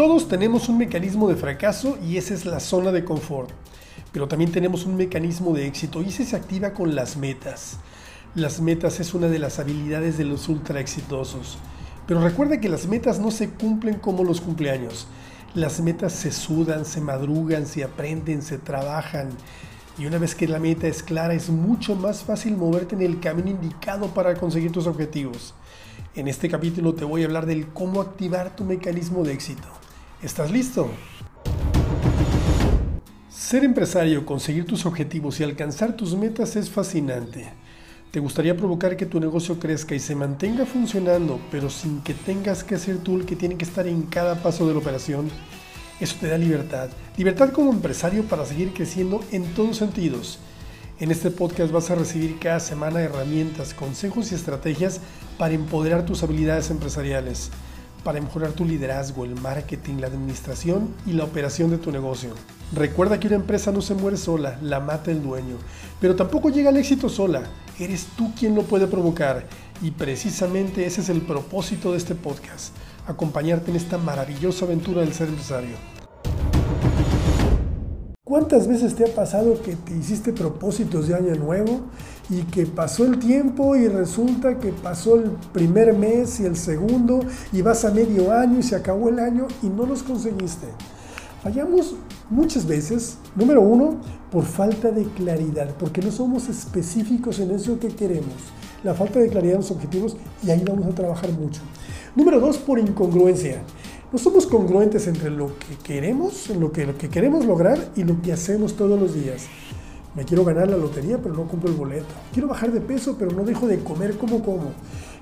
Todos tenemos un mecanismo de fracaso y esa es la zona de confort. Pero también tenemos un mecanismo de éxito y ese se activa con las metas. Las metas es una de las habilidades de los ultra exitosos. Pero recuerda que las metas no se cumplen como los cumpleaños. Las metas se sudan, se madrugan, se aprenden, se trabajan. Y una vez que la meta es clara, es mucho más fácil moverte en el camino indicado para conseguir tus objetivos. En este capítulo te voy a hablar del cómo activar tu mecanismo de éxito. ¿Estás listo? Ser empresario, conseguir tus objetivos y alcanzar tus metas es fascinante. ¿Te gustaría provocar que tu negocio crezca y se mantenga funcionando, pero sin que tengas que ser tú el que tiene que estar en cada paso de la operación? Eso te da libertad. Libertad como empresario para seguir creciendo en todos sentidos. En este podcast vas a recibir cada semana herramientas, consejos y estrategias para empoderar tus habilidades empresariales para mejorar tu liderazgo, el marketing, la administración y la operación de tu negocio. Recuerda que una empresa no se muere sola, la mata el dueño, pero tampoco llega al éxito sola, eres tú quien lo puede provocar y precisamente ese es el propósito de este podcast, acompañarte en esta maravillosa aventura del ser empresario. ¿Cuántas veces te ha pasado que te hiciste propósitos de año nuevo y que pasó el tiempo y resulta que pasó el primer mes y el segundo y vas a medio año y se acabó el año y no los conseguiste? Fallamos muchas veces, número uno, por falta de claridad, porque no somos específicos en eso que queremos. La falta de claridad en los objetivos y ahí vamos a trabajar mucho. Número dos, por incongruencia no somos congruentes entre lo que queremos, lo que, lo que queremos lograr y lo que hacemos todos los días. Me quiero ganar la lotería, pero no compro el boleto. Quiero bajar de peso, pero no dejo de comer como como.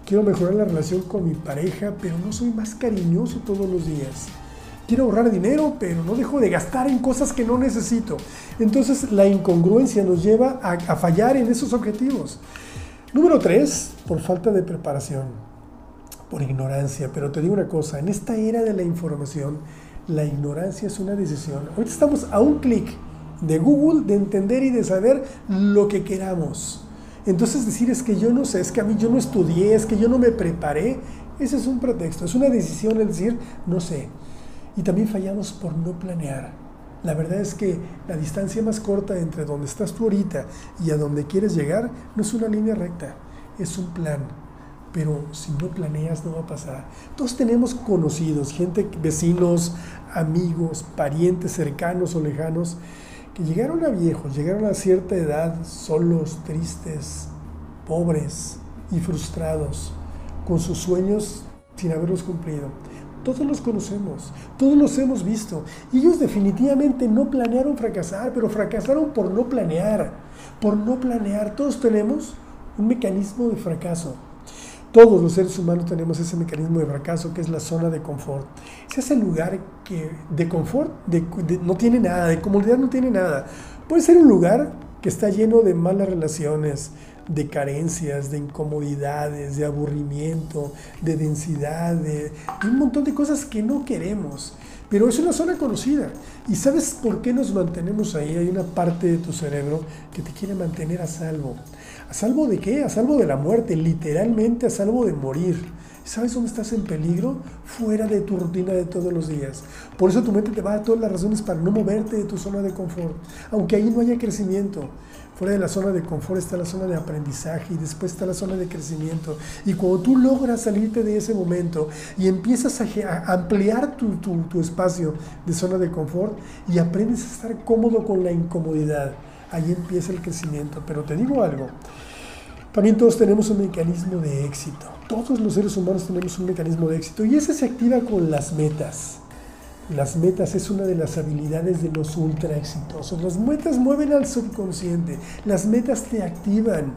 Quiero mejorar la relación con mi pareja, pero no soy más cariñoso todos los días. Quiero ahorrar dinero, pero no dejo de gastar en cosas que no necesito. Entonces la incongruencia nos lleva a, a fallar en esos objetivos. Número tres, por falta de preparación por ignorancia. Pero te digo una cosa, en esta era de la información, la ignorancia es una decisión. Ahorita estamos a un clic de Google de entender y de saber lo que queramos. Entonces decir es que yo no sé, es que a mí yo no estudié, es que yo no me preparé, ese es un pretexto, es una decisión el decir no sé. Y también fallamos por no planear. La verdad es que la distancia más corta entre donde estás tú ahorita y a donde quieres llegar no es una línea recta, es un plan pero si no planeas no va a pasar. Todos tenemos conocidos, gente, vecinos, amigos, parientes cercanos o lejanos, que llegaron a viejos, llegaron a cierta edad solos, tristes, pobres y frustrados, con sus sueños sin haberlos cumplido. Todos los conocemos, todos los hemos visto. Ellos definitivamente no planearon fracasar, pero fracasaron por no planear, por no planear. Todos tenemos un mecanismo de fracaso. Todos los seres humanos tenemos ese mecanismo de fracaso que es la zona de confort. Ese es el lugar que de confort no tiene nada, de comodidad no tiene nada. Puede ser un lugar que está lleno de malas relaciones, de carencias, de incomodidades, de aburrimiento, de densidad, de, de, un montón de cosas que no queremos. Pero es una zona conocida. ¿Y sabes por qué nos mantenemos ahí? Hay una parte de tu cerebro que te quiere mantener a salvo. ¿A salvo de qué? A salvo de la muerte, literalmente a salvo de morir. ¿Sabes dónde estás en peligro? Fuera de tu rutina de todos los días. Por eso tu mente te va a todas las razones para no moverte de tu zona de confort, aunque ahí no haya crecimiento. Fuera de la zona de confort está la zona de aprendizaje y después está la zona de crecimiento. Y cuando tú logras salirte de ese momento y empiezas a, ampliar tu, tu espacio de zona de confort y aprendes a estar cómodo con la incomodidad, ahí empieza el crecimiento. Pero te digo algo, también todos tenemos un mecanismo de éxito. Todos los seres humanos tenemos un mecanismo de éxito y ese se activa con las metas. Las metas es una de las habilidades de los ultra exitosos. Las metas mueven al subconsciente, las metas te activan.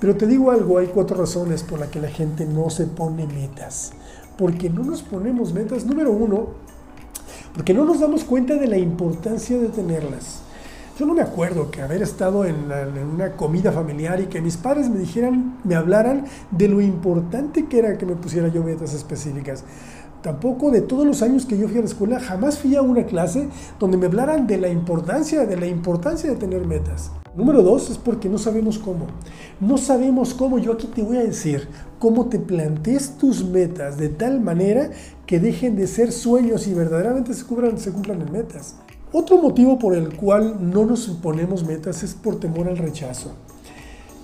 Pero te digo algo, hay cuatro razones por las que la gente no se pone metas. Porque no nos ponemos metas, número uno, porque no nos damos cuenta de la importancia de tenerlas. Yo no me acuerdo que haber estado en, una comida familiar y que mis padres me dijeran, me hablaran de lo importante que era que me pusiera yo metas específicas. Tampoco de todos los años que yo fui a la escuela, jamás fui a una clase donde me hablaran de la importancia, de la importancia de tener metas. Número dos es porque no sabemos cómo. No sabemos cómo. Yo aquí te voy a decir cómo te plantees tus metas de tal manera que dejen de ser sueños y verdaderamente se, se cumplan en metas. Otro motivo por el cual no nos ponemos metas es por temor al rechazo.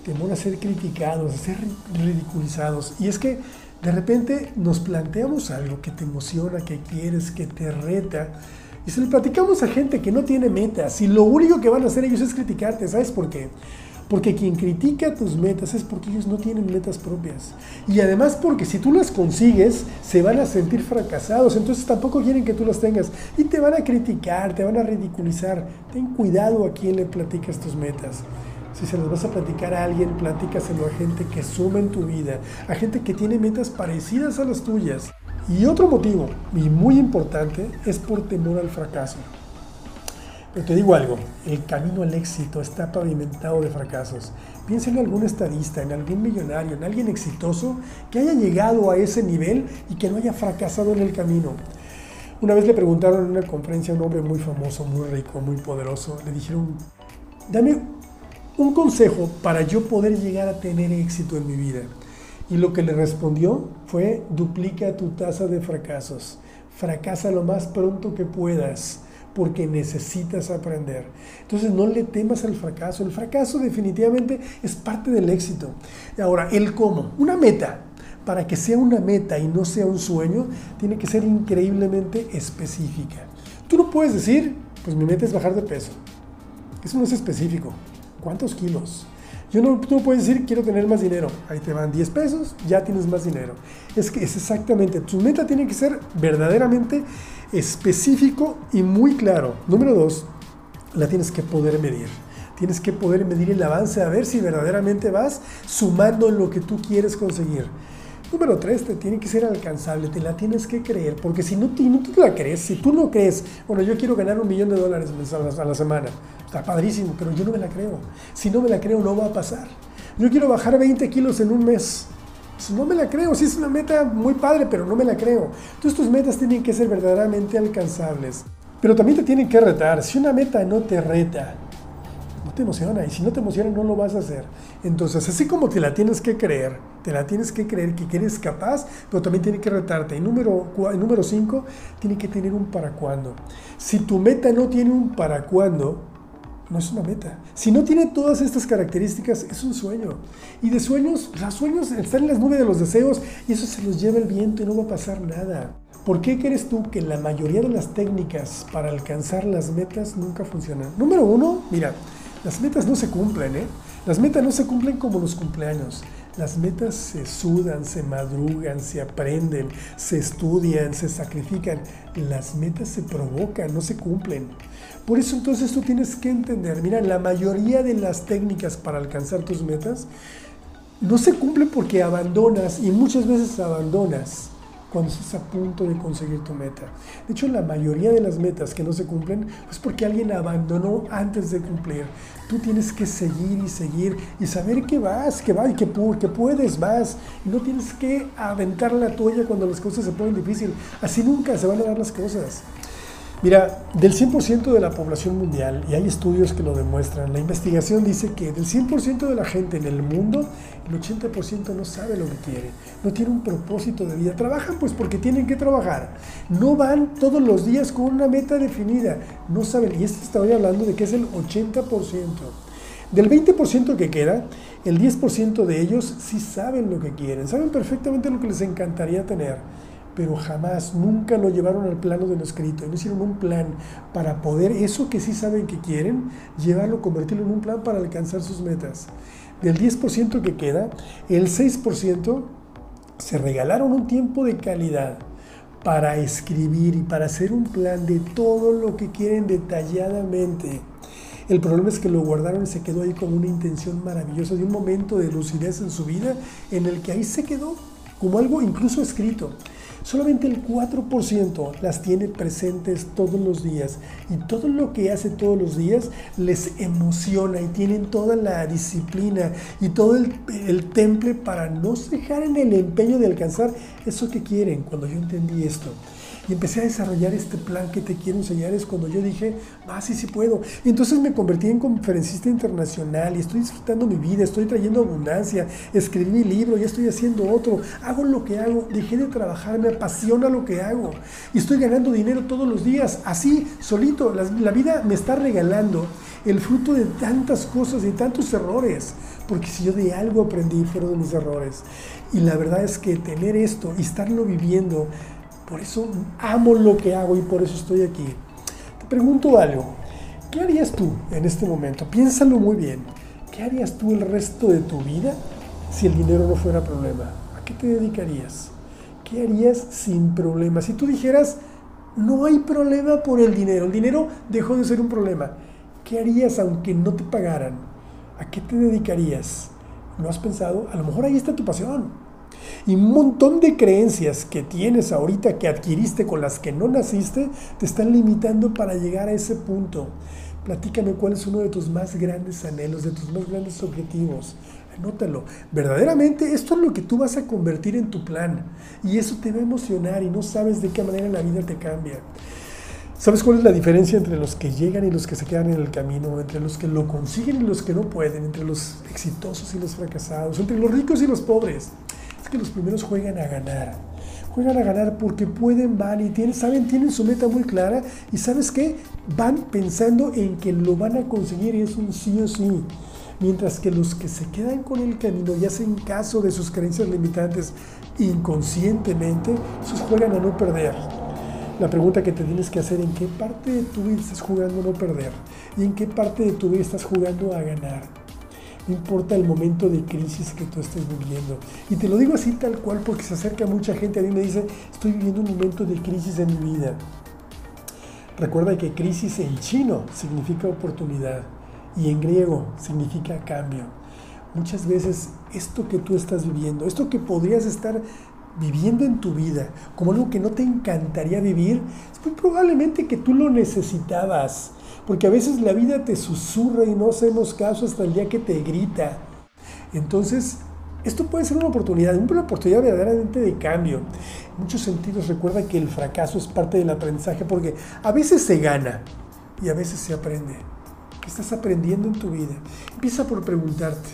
Temor a ser criticados, a ser ridiculizados. Y es que de repente nos planteamos algo que te emociona, que quieres, que te reta y se lo platicamos a gente que no tiene metas y lo único que van a hacer ellos es criticarte. ¿Sabes por qué? Porque quien critica tus metas es porque ellos no tienen metas propias. Y además porque si tú las consigues, se van a sentir fracasados. Entonces tampoco quieren que tú las tengas. Y te van a criticar, te van a ridiculizar. Ten cuidado a quién le platicas tus metas. Si se las vas a platicar a alguien, platícaselo a gente que suma en tu vida, a gente que tiene metas parecidas a las tuyas. Y otro motivo, y muy importante, es por temor al fracaso. Pero te digo algo, el camino al éxito está pavimentado de fracasos. Piensa en algún estadista, en algún millonario, en alguien exitoso que haya llegado a ese nivel y que no haya fracasado en el camino. Una vez le preguntaron en una conferencia a un hombre muy famoso, muy rico, muy poderoso, le dijeron, dame un consejo para yo poder llegar a tener éxito en mi vida. Y lo que le respondió fue, duplica tu tasa de fracasos. Fracasa lo más pronto que puedas porque necesitas aprender. Entonces no le temas al fracaso. El fracaso definitivamente es parte del éxito. Ahora, el cómo. Una meta. Para que sea una meta y no sea un sueño, tiene que ser increíblemente específica. Tú no puedes decir, pues mi meta es bajar de peso. Eso no es específico. ¿Cuántos kilos? Yo no, tú puedes decir, quiero tener más dinero. Ahí te van 10 pesos, ya tienes más dinero. Es que es exactamente, tu meta tiene que ser verdaderamente específico y muy claro. Número dos, la tienes que poder medir. Tienes que poder medir el avance a ver si verdaderamente vas sumando en lo que tú quieres conseguir. Número tres, te tiene que ser alcanzable, te la tienes que creer, porque si no, no tú la crees, si tú no crees, bueno, yo quiero ganar un millón de dólares a la semana, está padrísimo, pero yo no me la creo. Si no me la creo, no va a pasar. Yo quiero bajar 20 kilos en un mes. Si no me la creo, si es una meta muy padre, pero no me la creo. Entonces tus metas tienen que ser verdaderamente alcanzables. Pero también te tienen que retar. Si una meta no te reta, te emociona. Y si no te emociona, no lo vas a hacer. Entonces, así como te la tienes que creer, te la tienes que creer que eres capaz, pero también tiene que retarte. Y número, número cinco, tiene que tener un para cuándo. Si tu meta no tiene un para cuándo, no es una meta. Si no tiene todas estas características, es un sueño. Y de sueños, los sueños están en las nubes de los deseos y eso se los lleva el viento y no va a pasar nada. ¿Por qué crees tú que la mayoría de las técnicas para alcanzar las metas nunca funcionan? Número uno, mira, las metas no se cumplen, ¿eh? Las metas no se cumplen como los cumpleaños. Las metas se sudan, se madrugan, se aprenden, se estudian, se sacrifican. Las metas se provocan, no se cumplen. Por eso entonces tú tienes que entender, mira, la mayoría de las técnicas para alcanzar tus metas no se cumplen porque abandonas y muchas veces abandonas cuando estás a punto de conseguir tu meta. De hecho, la mayoría de las metas que no se cumplen es porque alguien abandonó antes de cumplir. Tú tienes que seguir y seguir y saber que vas, que vas y que, que puedes más. Y no tienes que aventar la toalla cuando las cosas se ponen difíciles. Así nunca se van a dar las cosas. Mira, del 100% de la población mundial, y hay estudios que lo demuestran, la investigación dice que del 100% de la gente en el mundo, el 80% no sabe lo que quiere, no tiene un propósito de vida. Trabajan pues porque tienen que trabajar. No van todos los días con una meta definida. No saben, y esto estoy hablando de que es el 80%. Del 20% que queda, el 10% de ellos sí saben lo que quieren, saben perfectamente lo que les encantaría tener pero jamás, nunca lo llevaron al plano de lo escrito, no hicieron un plan para poder eso que sí saben que quieren, llevarlo, convertirlo en un plan para alcanzar sus metas. Del 10% que queda, el 6% se regalaron un tiempo de calidad para escribir y para hacer un plan de todo lo que quieren detalladamente. El problema es que lo guardaron y se quedó ahí como una intención maravillosa de un momento de lucidez en su vida en el que ahí se quedó como algo incluso escrito. Solamente el 4% las tiene presentes todos los días y todo lo que hace todos los días les emociona y tienen toda la disciplina y todo el, temple para no dejar en el empeño de alcanzar eso que quieren cuando yo entendí esto. Empecé a desarrollar este plan que te quiero enseñar es cuando yo dije, ah, sí, sí puedo. Y entonces me convertí en conferencista internacional y estoy disfrutando mi vida, estoy trayendo abundancia, escribí mi libro, ya estoy haciendo otro, hago lo que hago, dejé de trabajar, me apasiona lo que hago y estoy ganando dinero todos los días, así, solito, la, la vida me está regalando el fruto de tantas cosas y tantos errores, porque si yo de algo aprendí fueron de mis errores. Y la verdad es que tener esto y estarlo viviendo, por eso amo lo que hago y por eso estoy aquí. Te pregunto algo, ¿qué harías tú en este momento? Piénsalo muy bien. ¿Qué harías tú el resto de tu vida si el dinero no fuera problema? ¿A qué te dedicarías? ¿Qué harías sin problema? Si tú dijeras, no hay problema por el dinero, el dinero dejó de ser un problema, ¿qué harías aunque no te pagaran? ¿A qué te dedicarías? ¿No has pensado? A lo mejor ahí está tu pasión. Y un montón de creencias que tienes ahorita, que adquiriste con las que no naciste, te están limitando para llegar a ese punto. Platícame cuál es uno de tus más grandes anhelos, de tus más grandes objetivos. Anótalo. Verdaderamente esto es lo que tú vas a convertir en tu plan. Y eso te va a emocionar y no sabes de qué manera la vida te cambia. ¿Sabes cuál es la diferencia entre los que llegan y los que se quedan en el camino? Entre los que lo consiguen y los que no pueden, entre los exitosos y los fracasados, entre los ricos y los pobres. Es que los primeros juegan a ganar. Juegan a ganar porque pueden, van y tienen, saben, tienen su meta muy clara y sabes qué? Van pensando en que lo van a conseguir y es un sí o sí. Mientras que los que se quedan con el camino y hacen caso de sus creencias limitantes inconscientemente, esos juegan a no perder la pregunta que te tienes que hacer, ¿en qué parte de tu vida estás jugando a no perder? ¿Y en qué parte de tu vida estás jugando a ganar? No importa el momento de crisis que tú estés viviendo. Y te lo digo así tal cual porque se acerca mucha gente a mí y me dice, estoy viviendo un momento de crisis en mi vida. Recuerda que crisis en chino significa oportunidad y en griego significa cambio. Muchas veces esto que tú estás viviendo, esto que podrías estar viviendo en tu vida como algo que no te encantaría vivir, es muy probablemente que tú lo necesitabas. Porque a veces la vida te susurra y no hacemos caso hasta el día que te grita. Entonces, esto puede ser una oportunidad, una oportunidad verdaderamente de cambio. En muchos sentidos recuerda que el fracaso es parte del aprendizaje porque a veces se gana y a veces se aprende. ¿Qué estás aprendiendo en tu vida? Empieza por preguntarte.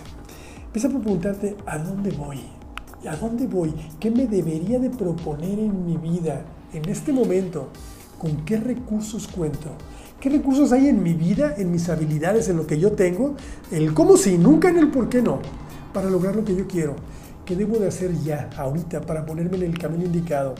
Empieza por preguntarte a dónde voy. ¿A dónde voy? ¿Qué me debería de proponer en mi vida en este momento? ¿Con qué recursos cuento? ¿Qué recursos hay en mi vida, en mis habilidades, en lo que yo tengo? El cómo sí, nunca en el por qué no, para lograr lo que yo quiero. ¿Qué debo de hacer ya, ahorita, para ponerme en el camino indicado?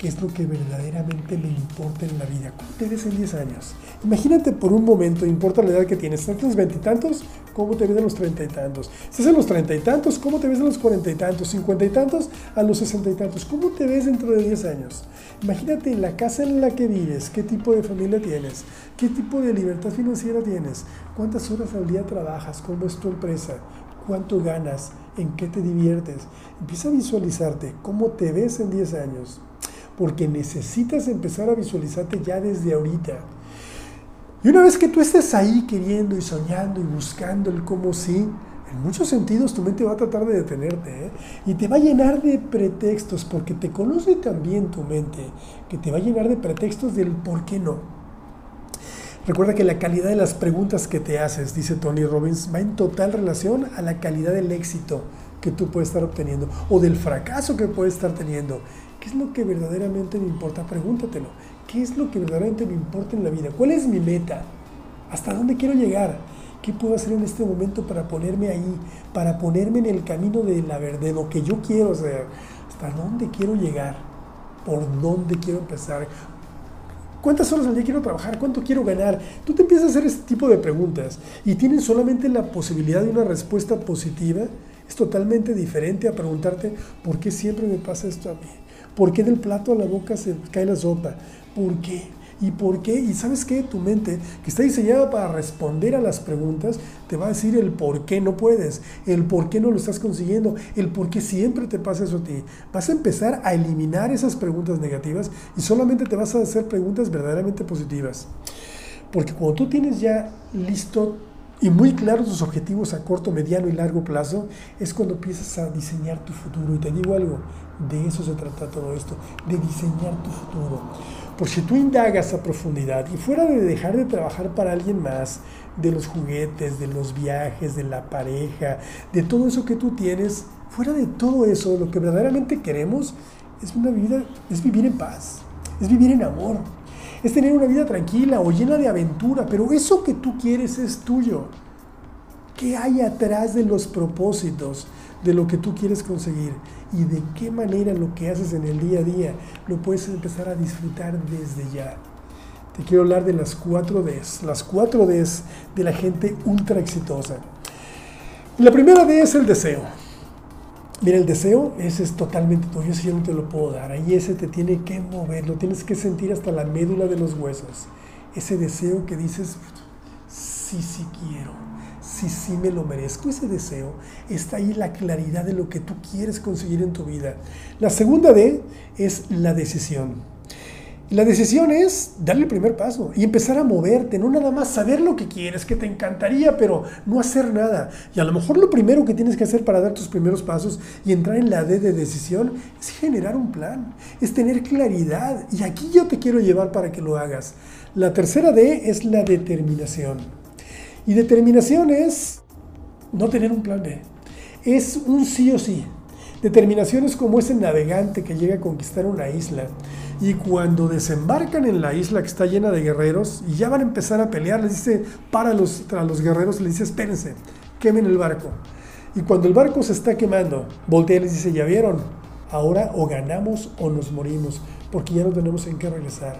qué es lo que verdaderamente me importa en la vida. ¿Cómo te ves en 10 años? Imagínate por un momento, importa la edad que tienes. ¿Estás en los veintitantos? ¿Cómo te ves en los treinta y tantos? ¿Estás en los treinta y tantos? ¿Cómo te ves en los cuarenta y tantos? ¿Cincuenta y tantos? A los sesenta y tantos. ¿Cómo te ves dentro de 10 años? Imagínate la casa en la que vives, qué tipo de familia tienes, qué tipo de libertad financiera tienes, cuántas horas al día trabajas, cómo es tu empresa, cuánto ganas, en qué te diviertes. Empieza a visualizarte cómo te ves en 10 años porque necesitas empezar a visualizarte ya desde ahorita. Y una vez que tú estés ahí queriendo y soñando y buscando el cómo sí, en muchos sentidos tu mente va a tratar de detenerte ¿eh? y te va a llenar de pretextos, porque te conoce también tu mente, que te va a llenar de pretextos del por qué no. Recuerda que la calidad de las preguntas que te haces, dice Tony Robbins, va en total relación a la calidad del éxito que tú puedes estar obteniendo o del fracaso que puedes estar teniendo. ¿Qué es lo que verdaderamente me importa? Pregúntatelo. ¿Qué es lo que verdaderamente me importa en la vida? ¿Cuál es mi meta? ¿Hasta dónde quiero llegar? ¿Qué puedo hacer en este momento para ponerme ahí? Para ponerme en el camino de la verdad, de lo que yo quiero hacer. ¿Hasta dónde quiero llegar? ¿Por dónde quiero empezar? ¿Cuántas horas al día quiero trabajar? ¿Cuánto quiero ganar? Tú te empiezas a hacer este tipo de preguntas y tienes solamente la posibilidad de una respuesta positiva. Es totalmente diferente a preguntarte por qué siempre me pasa esto a mí. ¿Por qué del plato a la boca se cae la sopa? ¿Por qué? ¿Y por qué? Y sabes qué? Tu mente, que está diseñada para responder a las preguntas, te va a decir el por qué no puedes, el por qué no lo estás consiguiendo, el por qué siempre te pasa eso a ti. Vas a empezar a eliminar esas preguntas negativas y solamente te vas a hacer preguntas verdaderamente positivas. Porque cuando tú tienes ya listo y muy claros tus objetivos a corto, mediano y largo plazo, es cuando empiezas a diseñar tu futuro. Y te digo algo, de eso se trata todo esto, de diseñar tu futuro. Por si tú indagas a profundidad y fuera de dejar de trabajar para alguien más, de los juguetes, de los viajes, de la pareja, de todo eso que tú tienes, fuera de todo eso, lo que verdaderamente queremos es una vida, es vivir en paz, es vivir en amor, es tener una vida tranquila o llena de aventura, pero eso que tú quieres es tuyo. ¿Qué hay atrás de los propósitos de lo que tú quieres conseguir? Y de qué manera lo que haces en el día a día lo puedes empezar a disfrutar desde ya. Te quiero hablar de las cuatro Ds, las cuatro Ds de la gente ultra exitosa. La primera D es el deseo. Mira, el deseo, ese es totalmente tuyo, ese yo no te lo puedo dar. Ahí ese te tiene que mover, lo tienes que sentir hasta la médula de los huesos. Ese deseo que dices, sí, sí quiero, sí, sí me lo merezco. Ese deseo está ahí la claridad de lo que tú quieres conseguir en tu vida. La segunda D es la decisión. La decisión es darle el primer paso y empezar a moverte, no nada más saber lo que quieres, que te encantaría, pero no hacer nada. Y a lo mejor lo primero que tienes que hacer para dar tus primeros pasos y entrar en la D de decisión es generar un plan, es tener claridad. Y aquí yo te quiero llevar para que lo hagas. La tercera D es la determinación. Y determinación es no tener un plan B. Es un sí o sí. Determinación es como ese navegante que llega a conquistar una isla y cuando desembarcan en la isla que está llena de guerreros y ya van a empezar a pelear, les dice, para los, a los guerreros, les dice, espérense, quemen el barco. Y cuando el barco se está quemando, voltea y les dice, ya vieron, ahora o ganamos o nos morimos, porque ya no tenemos en qué regresar.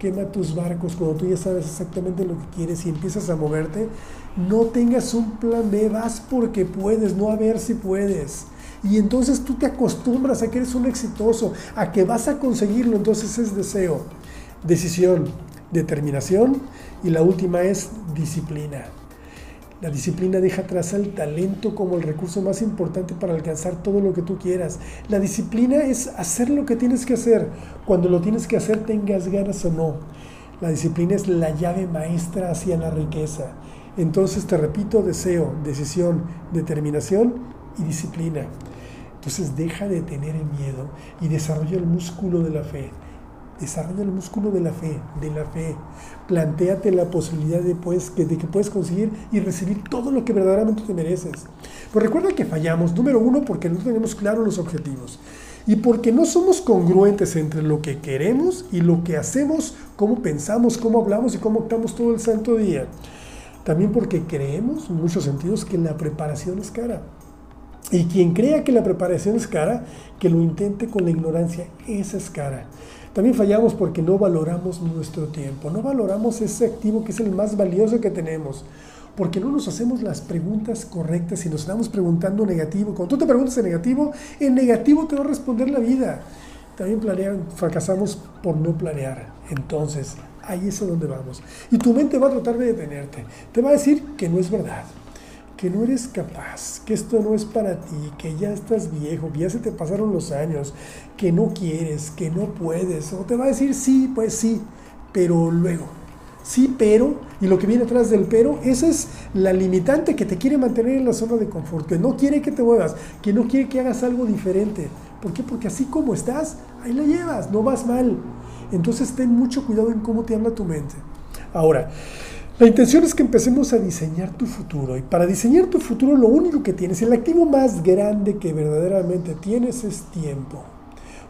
Quema tus barcos cuando tú ya sabes exactamente lo que quieres y empiezas a moverte. No tengas un plan B, vas porque puedes, no a ver si puedes. Y entonces tú te acostumbras a que eres un exitoso, a que vas a conseguirlo. Entonces es deseo, decisión, determinación y la última es disciplina. La disciplina deja atrás el talento como el recurso más importante para alcanzar todo lo que tú quieras. La disciplina es hacer lo que tienes que hacer, cuando lo tienes que hacer tengas ganas o no. La disciplina es la llave maestra hacia la riqueza. Entonces te repito, deseo, decisión, determinación y disciplina. Entonces deja de tener el miedo y desarrolla el músculo de la fe. Desarrolla el músculo de la fe, de la fe. Plantéate la posibilidad de, pues, de que puedes conseguir y recibir todo lo que verdaderamente te mereces. Pues recuerda que fallamos, número uno, porque no tenemos claros los objetivos. Y porque no somos congruentes entre lo que queremos y lo que hacemos, cómo pensamos, cómo hablamos y cómo optamos todo el santo día. También porque creemos, en muchos sentidos, que la preparación es cara. Y quien crea que la preparación es cara, que lo intente con la ignorancia, esa es cara. También fallamos porque no valoramos nuestro tiempo, no valoramos ese activo que es el más valioso que tenemos, porque no nos hacemos las preguntas correctas y nos estamos preguntando negativo. Cuando tú te preguntas en negativo, en negativo te va a responder la vida. También planean, fracasamos por no planear. Entonces, ahí es a donde vamos. Y tu mente va a tratar de detenerte. Te va a decir que no es verdad que no eres capaz, que esto no es para ti, que ya estás viejo, que ya se te pasaron los años, que no quieres, que no puedes, o te va a decir sí, pues sí, pero luego. Sí, pero, y lo que viene atrás del pero, esa es la limitante que te quiere mantener en la zona de confort, que no quiere que te muevas, que no quiere que hagas algo diferente. ¿Por qué? Porque así como estás, ahí la llevas, no vas mal. Entonces ten mucho cuidado en cómo te habla tu mente. Ahora, la intención es que empecemos a diseñar tu futuro. Y para diseñar tu futuro lo único que tienes, el activo más grande que verdaderamente tienes es tiempo.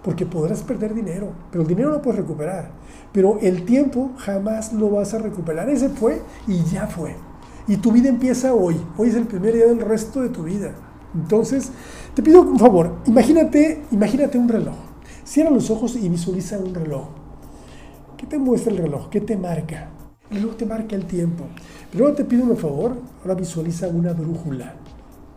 Porque podrás perder dinero, pero el dinero lo puedes recuperar. Pero el tiempo jamás lo vas a recuperar. Ese fue y ya fue. Y tu vida empieza hoy. Hoy es el primer día del resto de tu vida. Entonces, te pido un favor, imagínate, imagínate un reloj. Cierra los ojos y visualiza un reloj. ¿Qué te muestra el reloj? ¿Qué te marca? Luego te marca el tiempo. Pero ahora te pido un favor, ahora visualiza una brújula.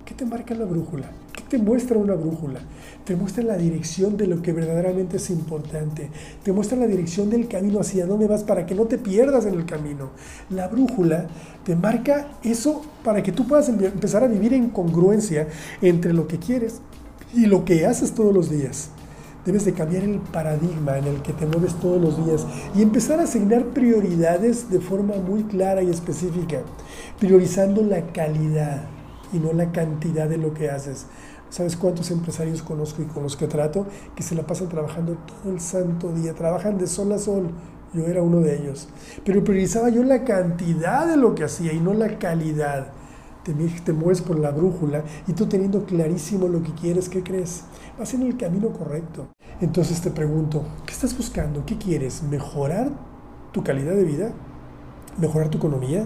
¿Qué te marca la brújula? ¿Qué te muestra una brújula? Te muestra la dirección de lo que verdaderamente es importante. Te muestra la dirección del camino hacia dónde vas para que no te pierdas en el camino. La brújula te marca eso para que tú puedas empezar a vivir en congruencia entre lo que quieres y lo que haces todos los días. Debes de cambiar el paradigma en el que te mueves todos los días y empezar a asignar prioridades de forma muy clara y específica, priorizando la calidad y no la cantidad de lo que haces. ¿Sabes cuántos empresarios conozco y con los que trato que se la pasan trabajando todo el santo día? Trabajan de sol a sol. Yo era uno de ellos. Pero priorizaba yo la cantidad de lo que hacía y no la calidad. Te, te mueves por la brújula y tú teniendo clarísimo lo que quieres, ¿qué crees? Vas en el camino correcto. Entonces te pregunto, ¿qué estás buscando? ¿Qué quieres? ¿Mejorar tu calidad de vida? ¿Mejorar tu economía?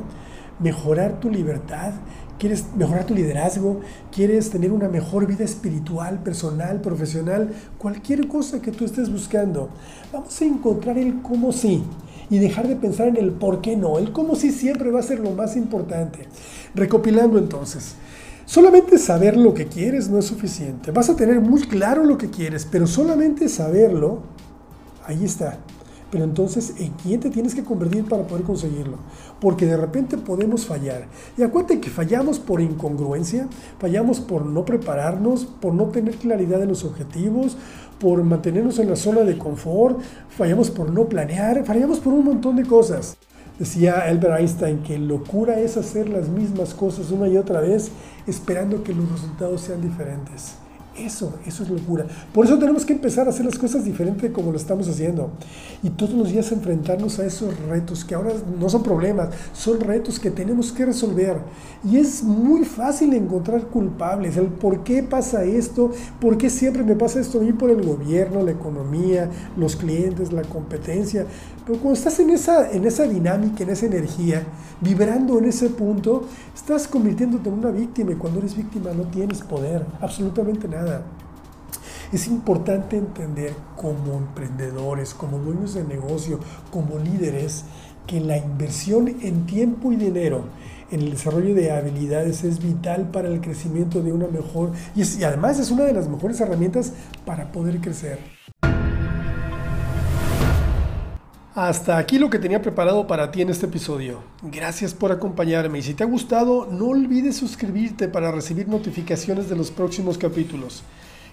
¿Mejorar tu libertad? quieres mejorar tu liderazgo, quieres tener una mejor vida espiritual, personal, profesional, cualquier cosa que tú estés buscando. Vamos a encontrar el cómo sí y dejar de pensar en el por qué no. El cómo sí siempre va a ser lo más importante. Recopilando entonces. Solamente saber lo que quieres no es suficiente. Vas a tener muy claro lo que quieres, pero solamente saberlo, ahí está. Pero entonces, ¿en quién te tienes que convertir para poder conseguirlo? Porque de repente podemos fallar. Y acuérdate que fallamos por incongruencia, fallamos por no prepararnos, por no tener claridad de los objetivos, por mantenernos en la zona de confort, fallamos por no planear, fallamos por un montón de cosas. Decía Albert Einstein que locura es hacer las mismas cosas una y otra vez esperando que los resultados sean diferentes. Eso, eso es locura. Por eso tenemos que empezar a hacer las cosas diferente como lo estamos haciendo. Y todos los días enfrentarnos a esos retos que ahora no son problemas, son retos que tenemos que resolver. Y es muy fácil encontrar culpables, el por qué pasa esto, por qué siempre me pasa esto a mí por el gobierno, la economía, los clientes, la competencia. Pero cuando estás en esa, en esa dinámica, en esa energía, vibrando en ese punto, estás convirtiéndote en una víctima y cuando eres víctima no tienes poder, absolutamente nada. Es importante entender como emprendedores, como dueños de negocio, como líderes, que la inversión en tiempo y dinero en el desarrollo de habilidades es vital para el crecimiento de una mejor y, y además es una de las mejores herramientas para poder crecer. Hasta aquí lo que tenía preparado para ti en este episodio. Gracias por acompañarme y si te ha gustado no olvides suscribirte para recibir notificaciones de los próximos capítulos.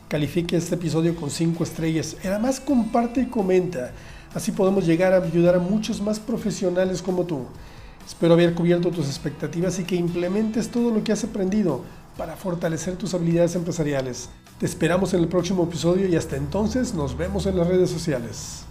Califique este episodio con 5 estrellas y además comparte y comenta. Así podemos llegar a ayudar a muchos más profesionales como tú. Espero haber cubierto tus expectativas y que implementes todo lo que has aprendido para fortalecer tus habilidades empresariales. Te esperamos en el próximo episodio y hasta entonces nos vemos en las redes sociales.